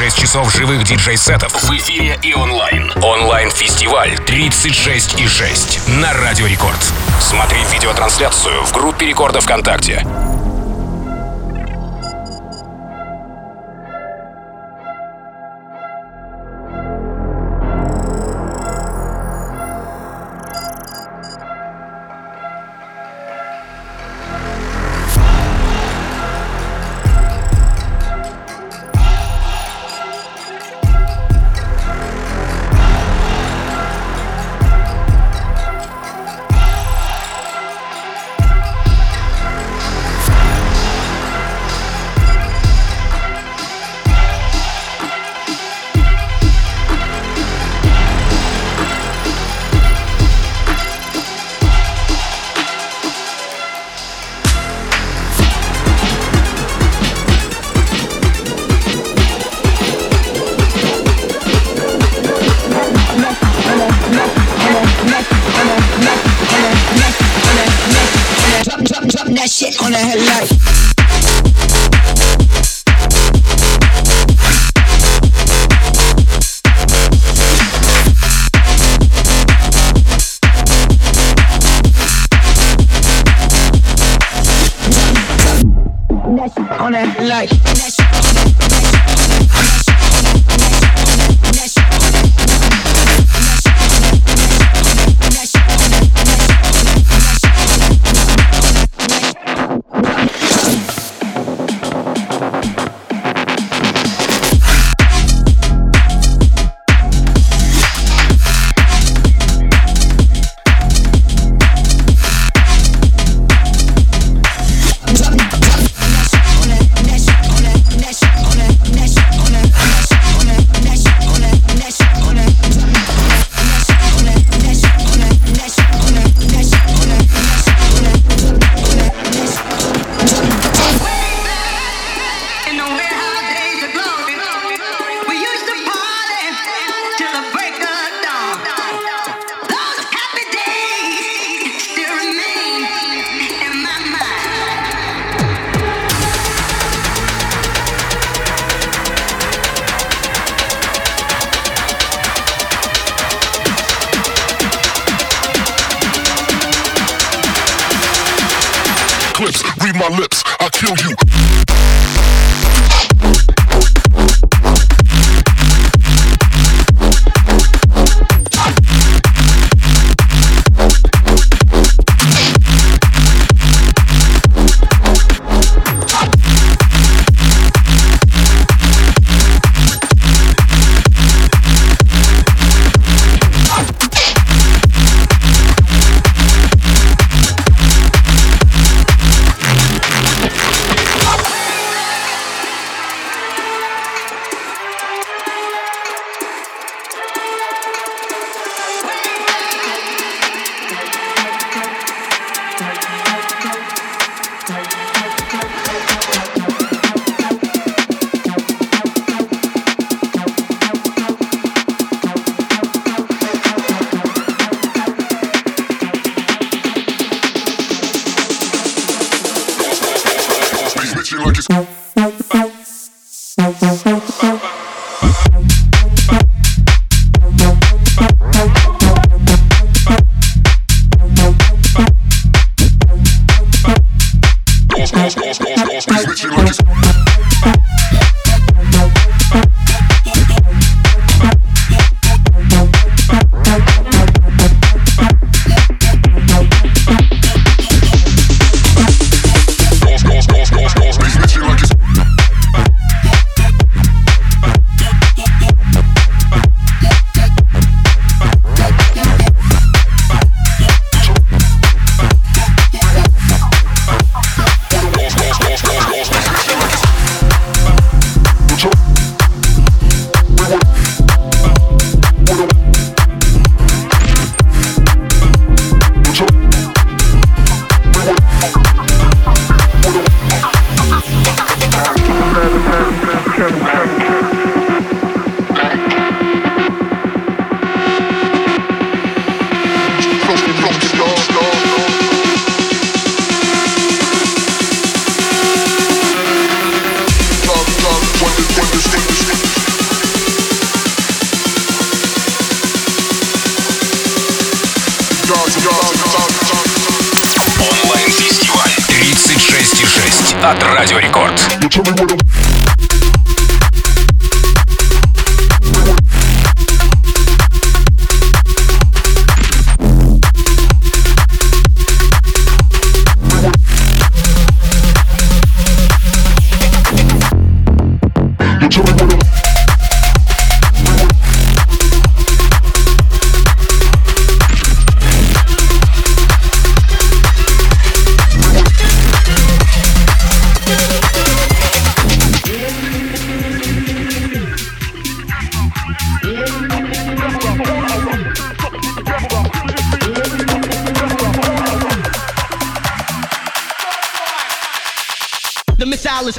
36 часов живых диджей-сетов в эфире и онлайн. Онлайн-фестиваль 36 и 6 на Радио Рекорд. Смотри видеотрансляцию в группе Рекорда ВКонтакте.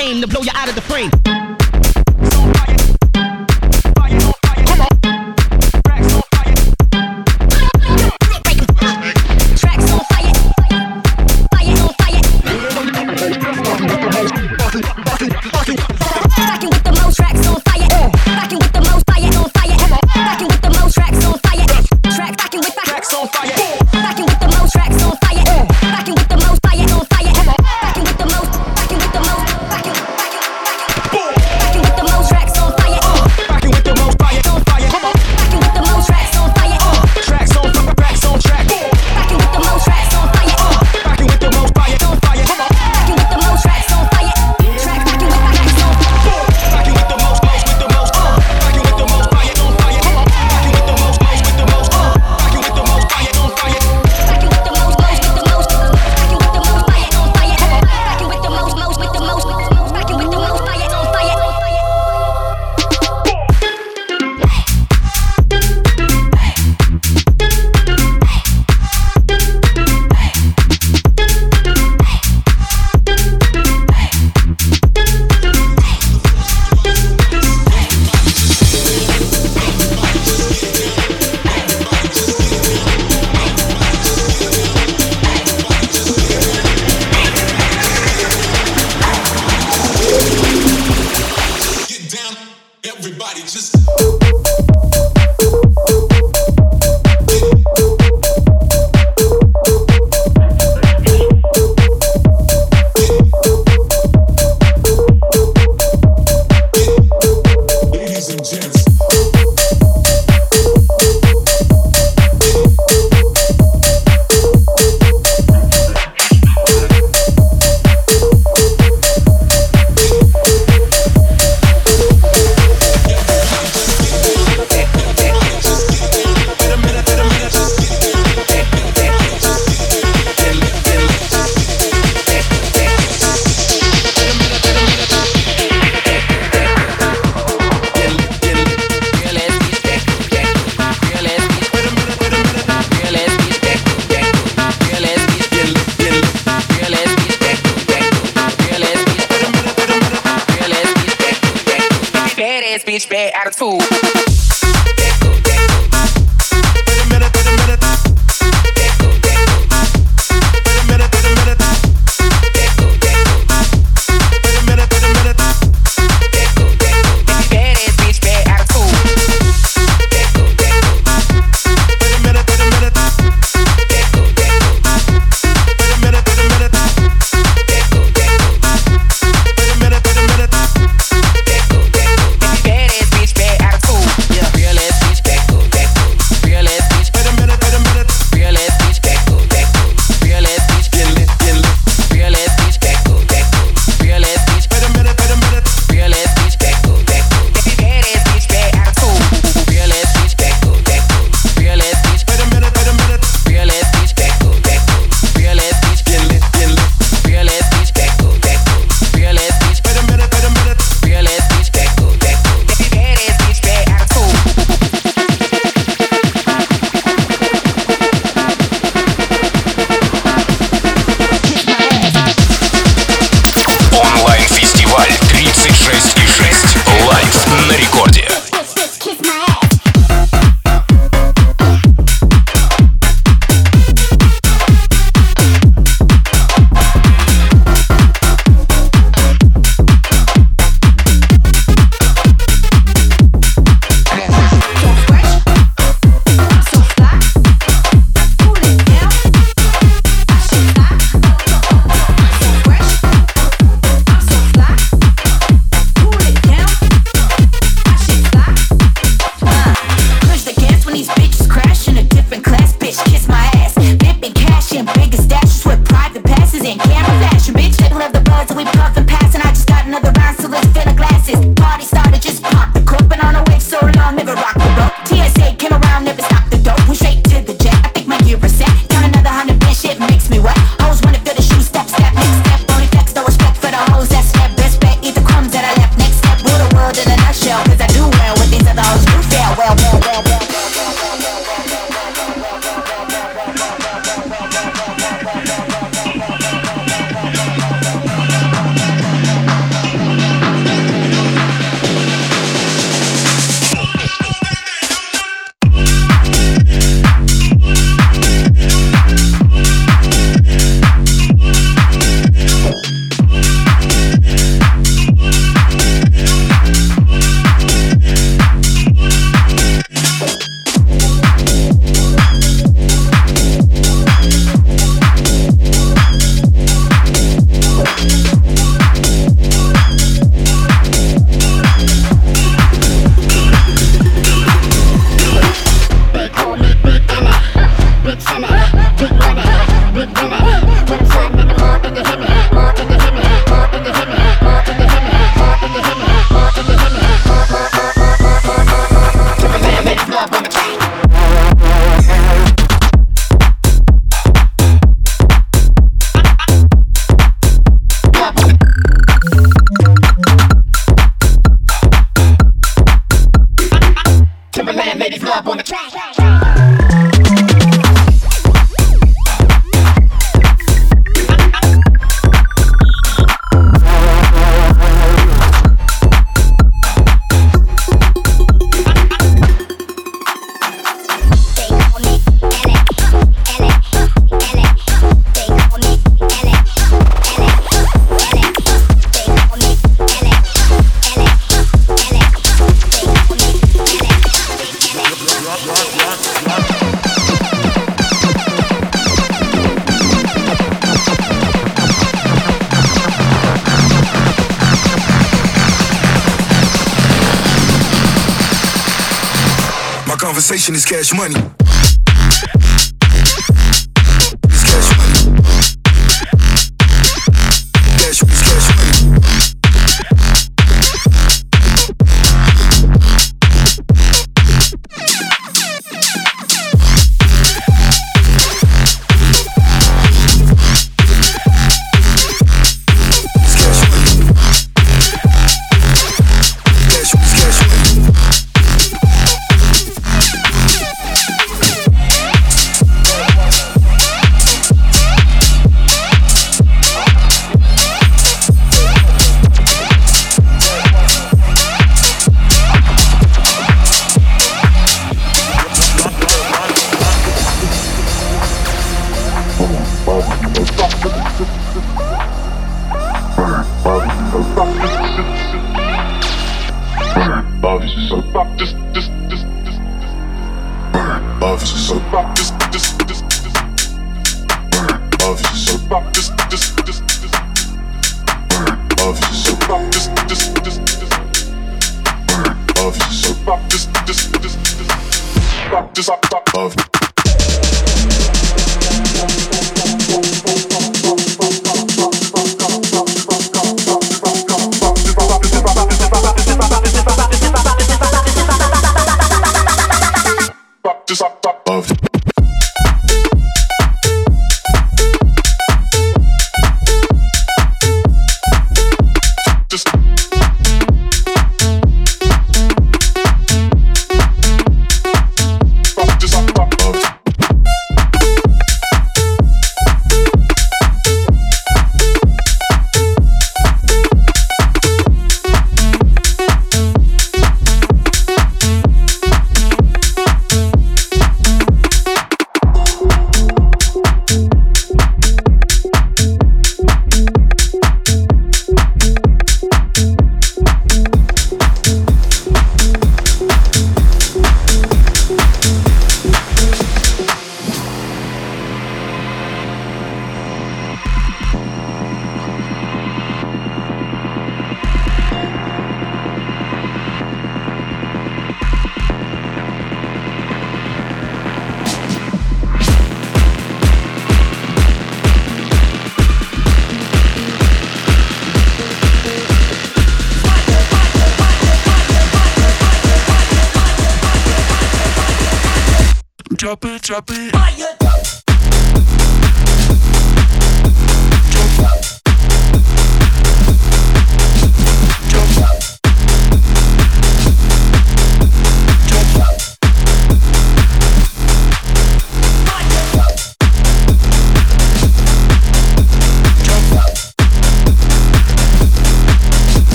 Aim to blow you out of the frame. Drop it, drop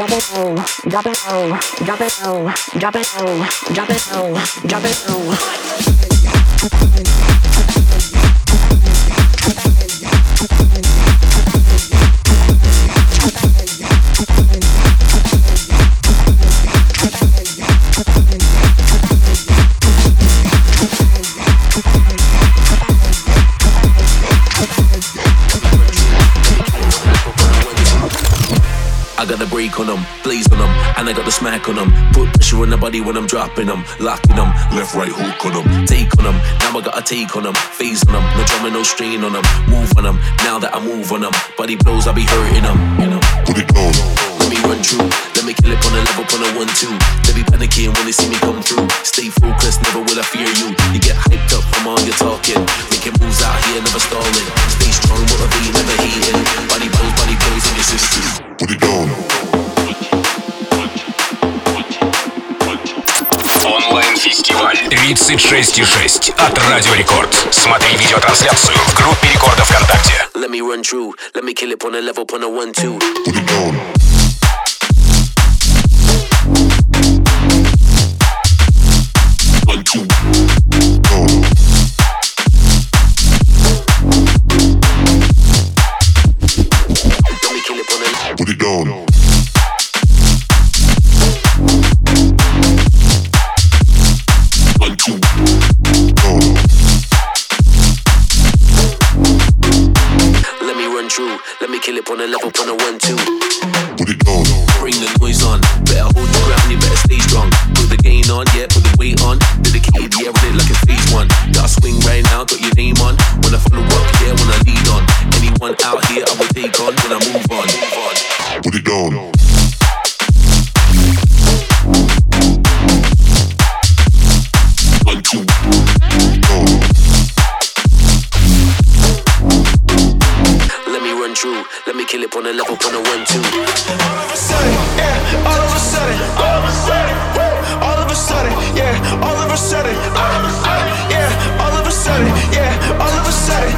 drop it low, drop it low, drop it low, drop it low, drop it. smack on them. Put pressure on the body when I'm dropping them. Locking them, left, right hook on them. Take on them, now I gotta take on them. Phase on them, no drama, no strain on them. Move on them, now that I move on them. Body blows, I be hurting them. You know? Put it down. Let me run through, Let me kill it on a level, on a one, two. They be panicking when they see me come through. Stay focused, never will I fear you. You get hyped up from all your talking. Making moves out here, never stalling. Stay strong, motivated, never hating. Body blows, body blows, and your system. Put it down. 36,6 от Радио Рекорд. Смотри видеотрансляцию в группе Рекорда ВКонтакте. Let me run true. Let me kill it on a level, on a one, two. Put it down. One, two. Me on a level, on a one, two. Put it down. Bring the noise on. Better hold your ground, you better stay strong. Put the gain on, yeah, put the weight on. Dedicated, yeah, run it like a phase one. Got a swing right now, got your name on. When I follow up, yeah, when I lead on. Anyone out here, I will take on when I move on. Move on. Put it down. It on a level, on a one, two. sudden, yeah, all of a sudden, all of a sudden, all of a sudden, yeah, all of a sudden, yeah, all of a sudden, yeah, all of a sudden,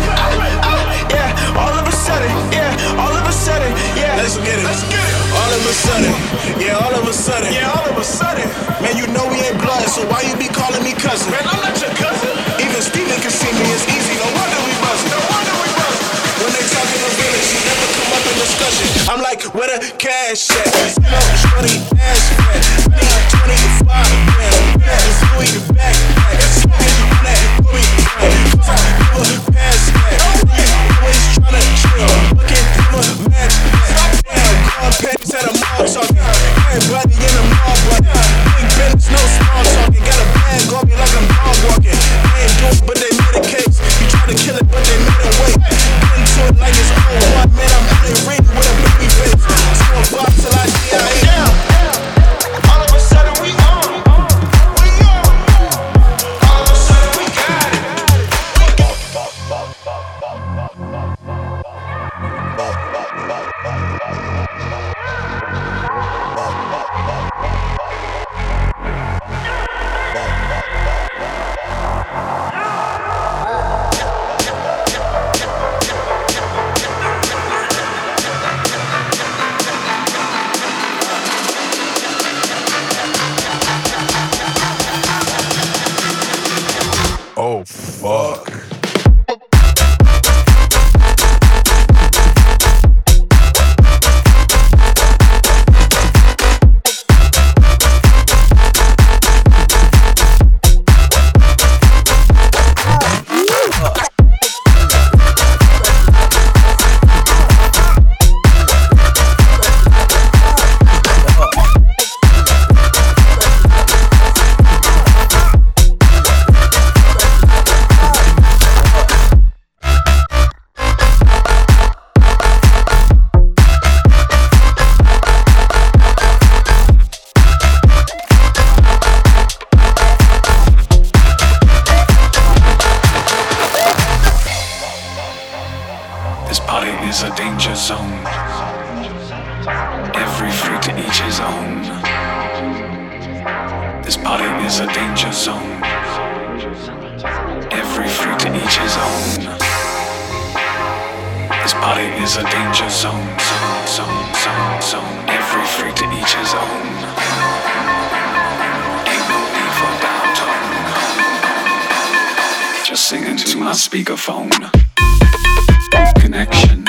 yeah, all of a sudden, yeah, all of a sudden, yeah. Let's get it. Let's get it. All of a sudden, yeah, all of a sudden, yeah, all of a sudden. Man, you know we ain't blood, so why you be calling me cousin? Man, I'm where the cash at? No, shorty, ass fat. Need 25 grand. It's Louis the backpack. Smoking on that never pass chill. Looking through a. Everybody in the mall, but big business, no small talking. Got a bag on me my speakerphone. Connection.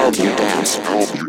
Help you dance,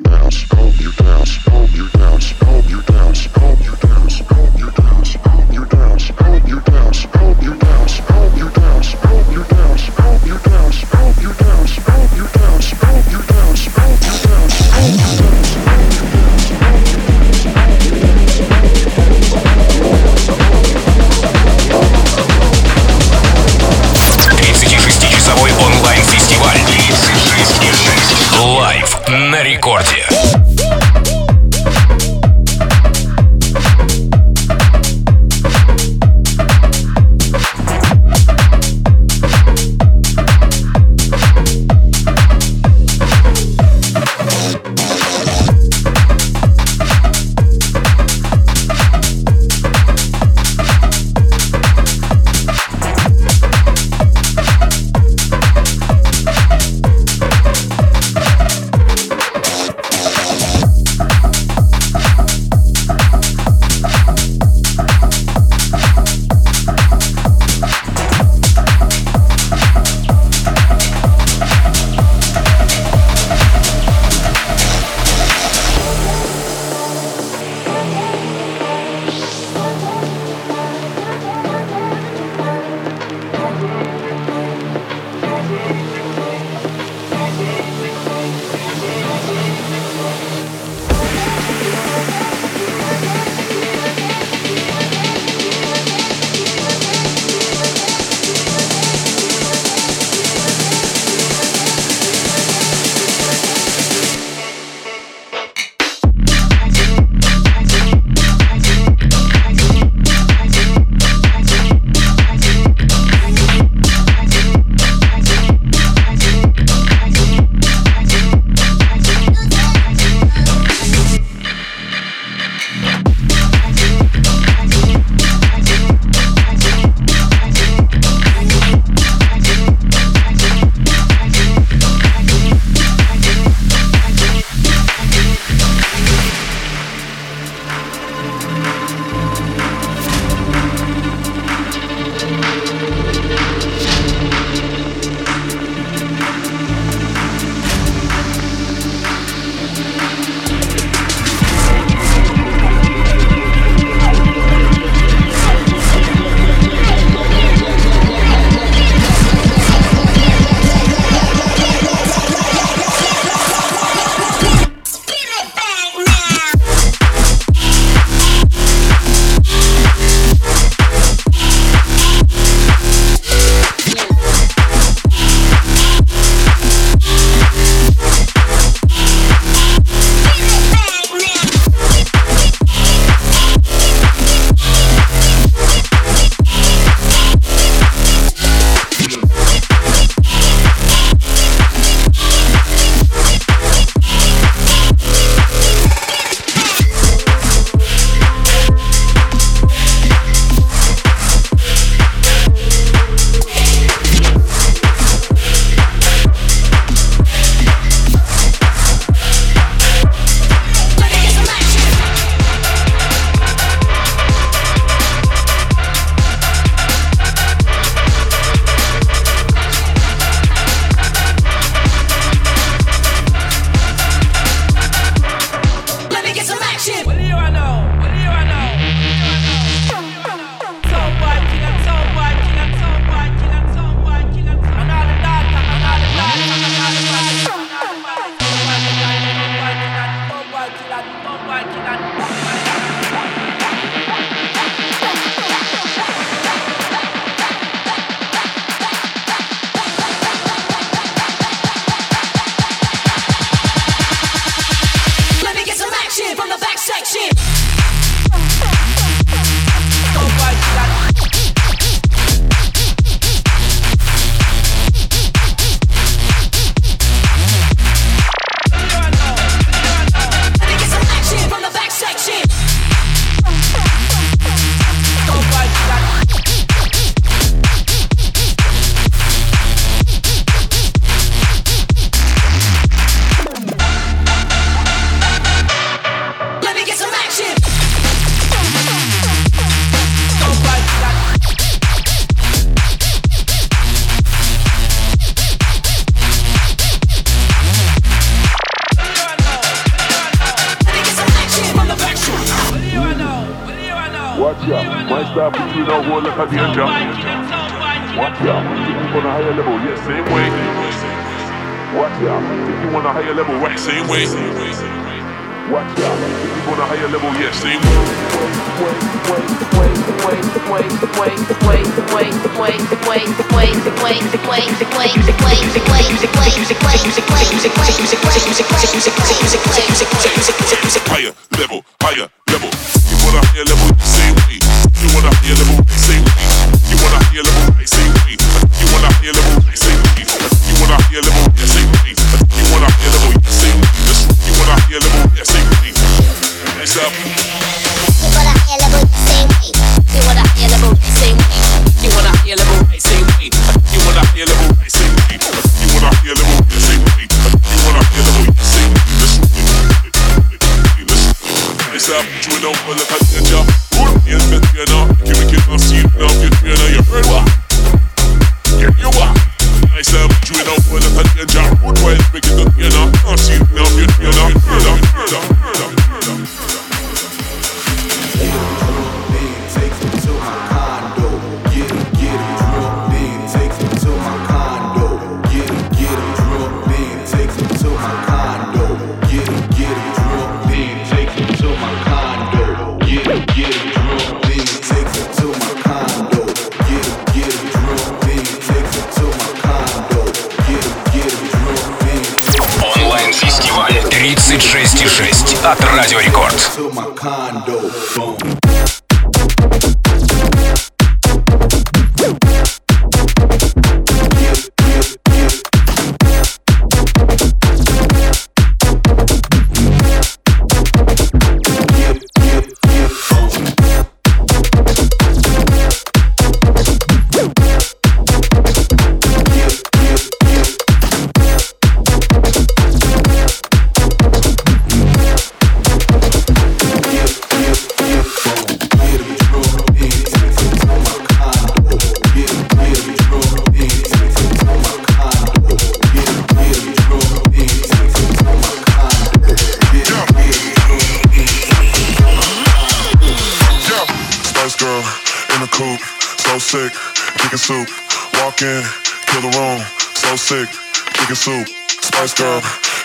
so sick, chicken soup. Spice girl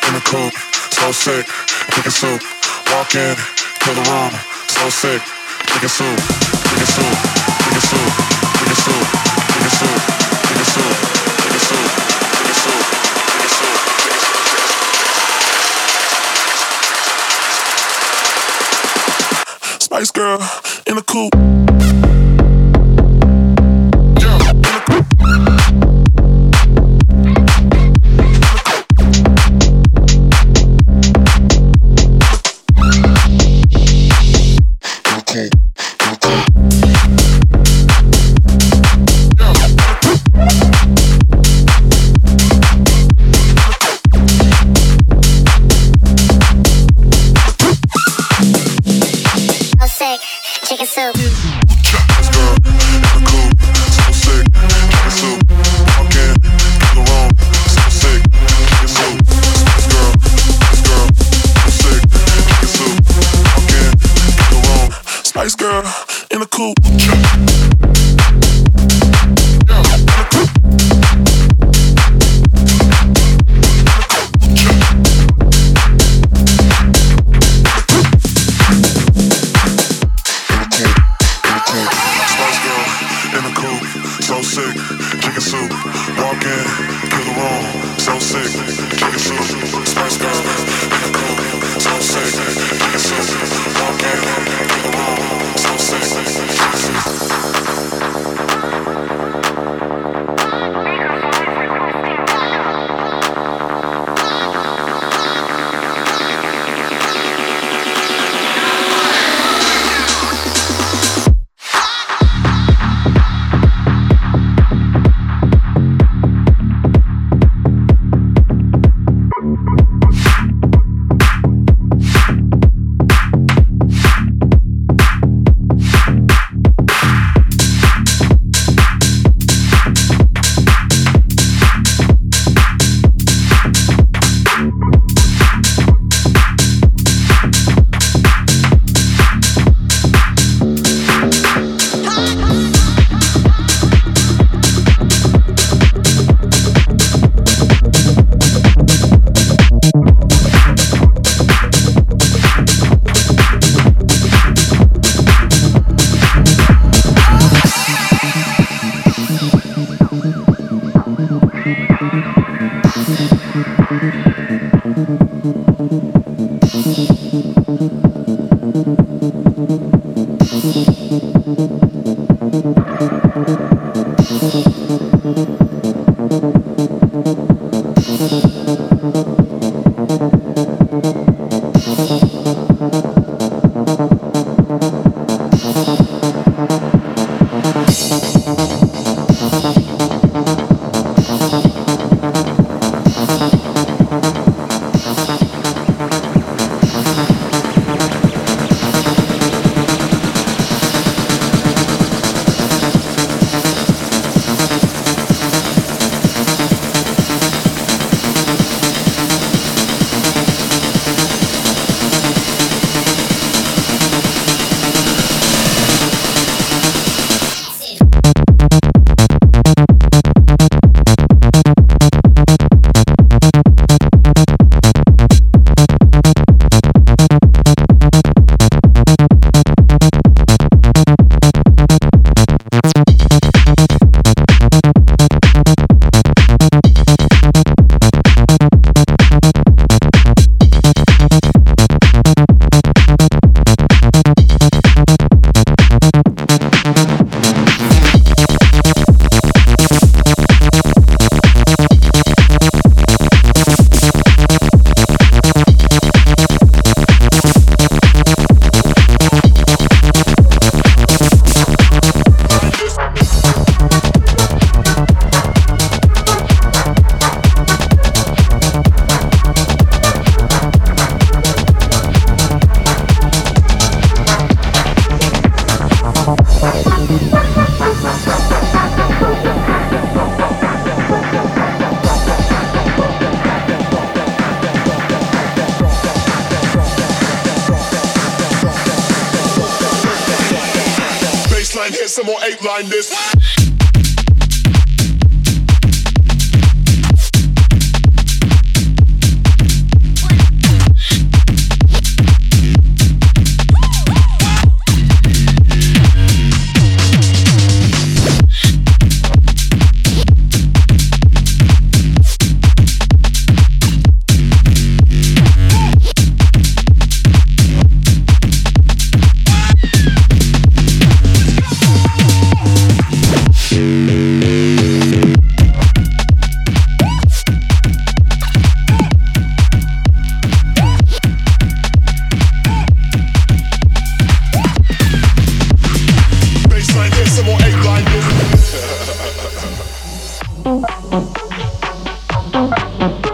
in the coop, so sick, chicken soup. Walk in, to the room, so sick, chicken soup, chicken soup, chicken soup, chicken soup, chicken soup, chicken soup, chicken soup, chicken soup. Spice Girl in the coupe. Fuck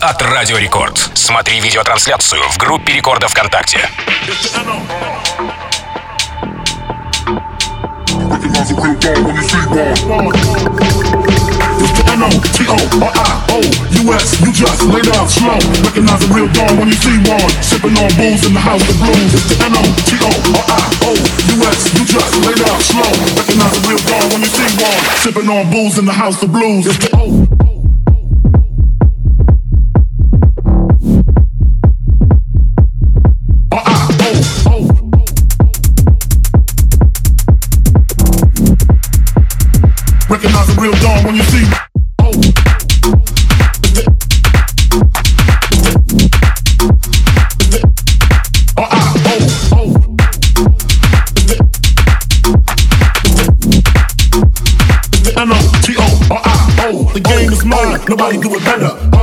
от Радио Рекорд. Смотри видеотрансляцию в группе Рекорда ВКонтакте. N-O-T-O-R-I-O-U-S, you just lay down slow. Recognize a real dawn when you see one. Sipping on booze in the house of blues. It's the N-O-T-O-R-I-O-U-S, you just lay down slow. Recognize a real dawn when you see one. Sipping on booze in the house of blues. It's the O. Nobody do it better.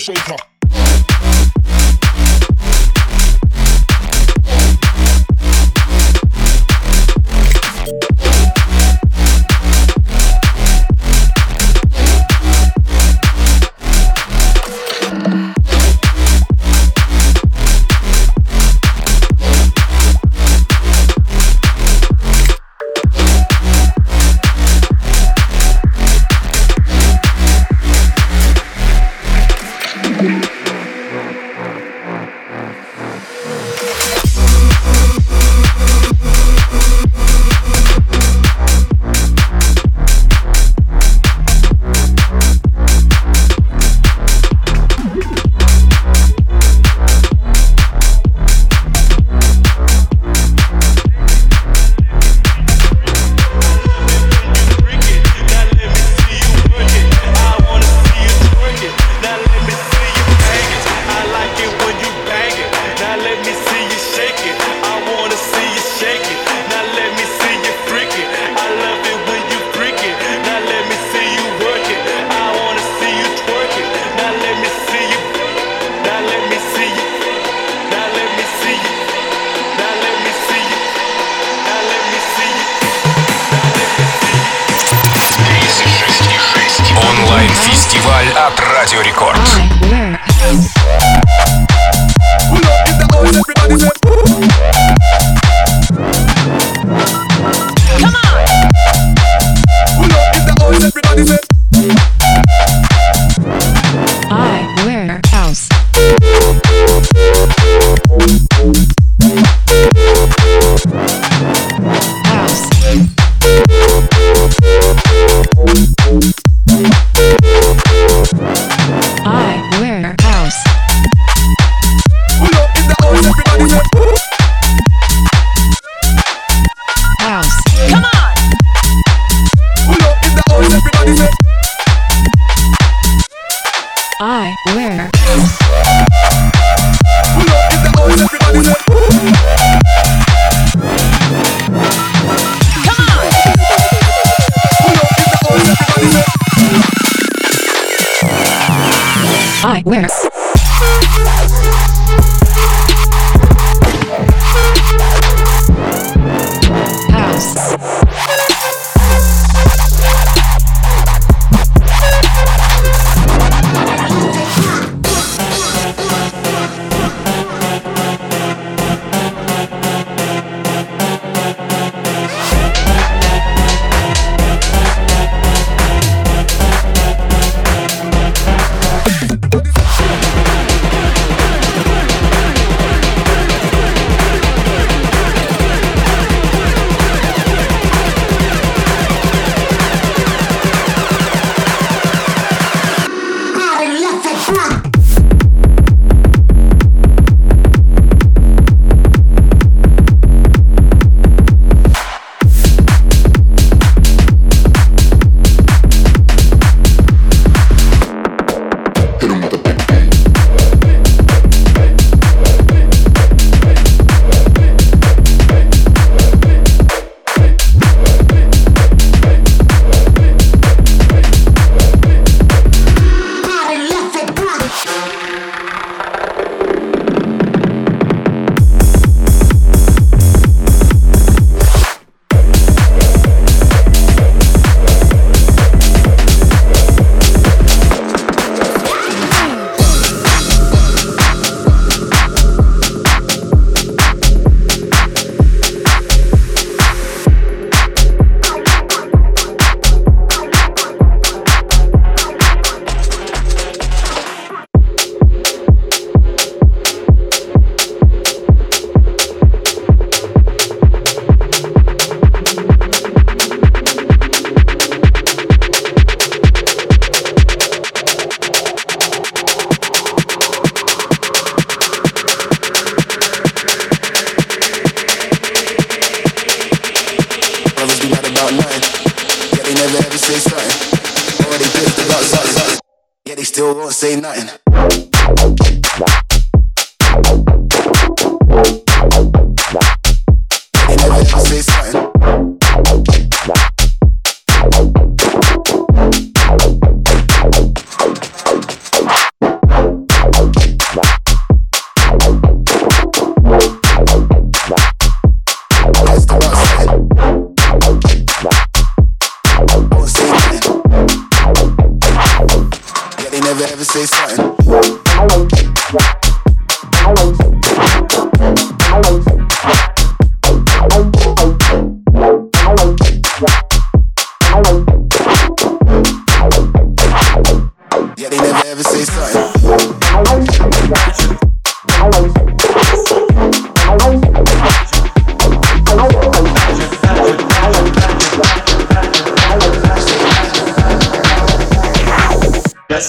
shaker.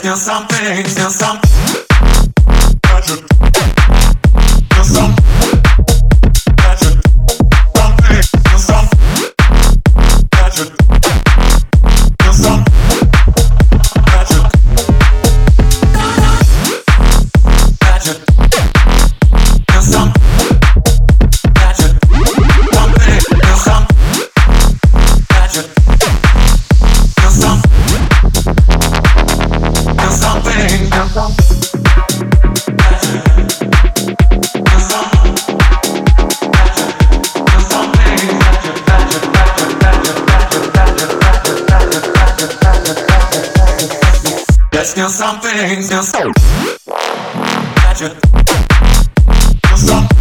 Still something, still something. Still some- something, still something, still something. Gotcha. Still something.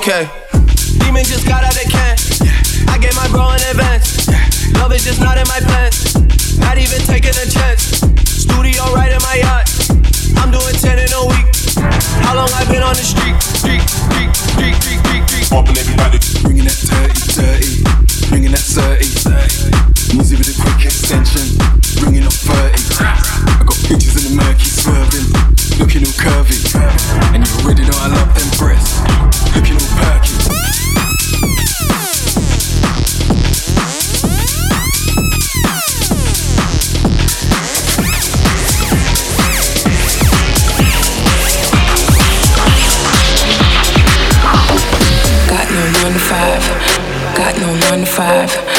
Okay. Demon just got out of can. I gave my bro in advance. Love is just not in my plans. Not even taking a chance. Studio right in my yacht. I'm doing 10 in a week. How long I been on the street? Street, street, street, street, street, street. Bumping everybody. Bringing that dirty, dirty. Bringing that 30. Music with a quick extension. Bringing up 30. I got pictures in the murky swerving. Looking all curvy. And you already know I love them breasts. Looking all perky. alive.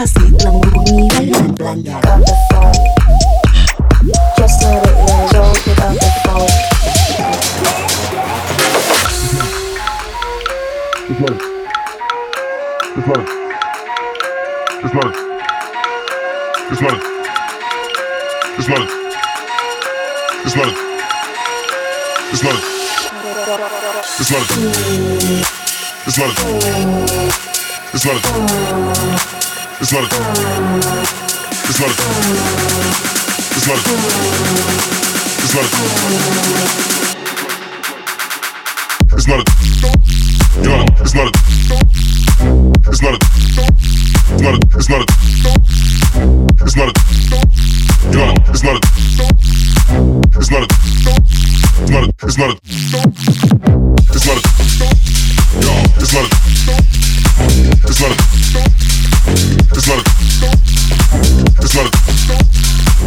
Prima casita, Pick up the phone. Just let it ring. Don't pick up the phone. Just let it. Just let it. Just let it. Just let it. Just let it. Just let it. It's not a. It's not a. It's not a. It's not a. It's not a. You're not a. It's not a. It's not a. It's not a. It's not a. It's not a. You're not a. It's not a. It's not a. It's not a. It's not a. It's not a. It's not a. It's not a. It's not a. It's not a.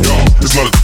Y'all, it's not a.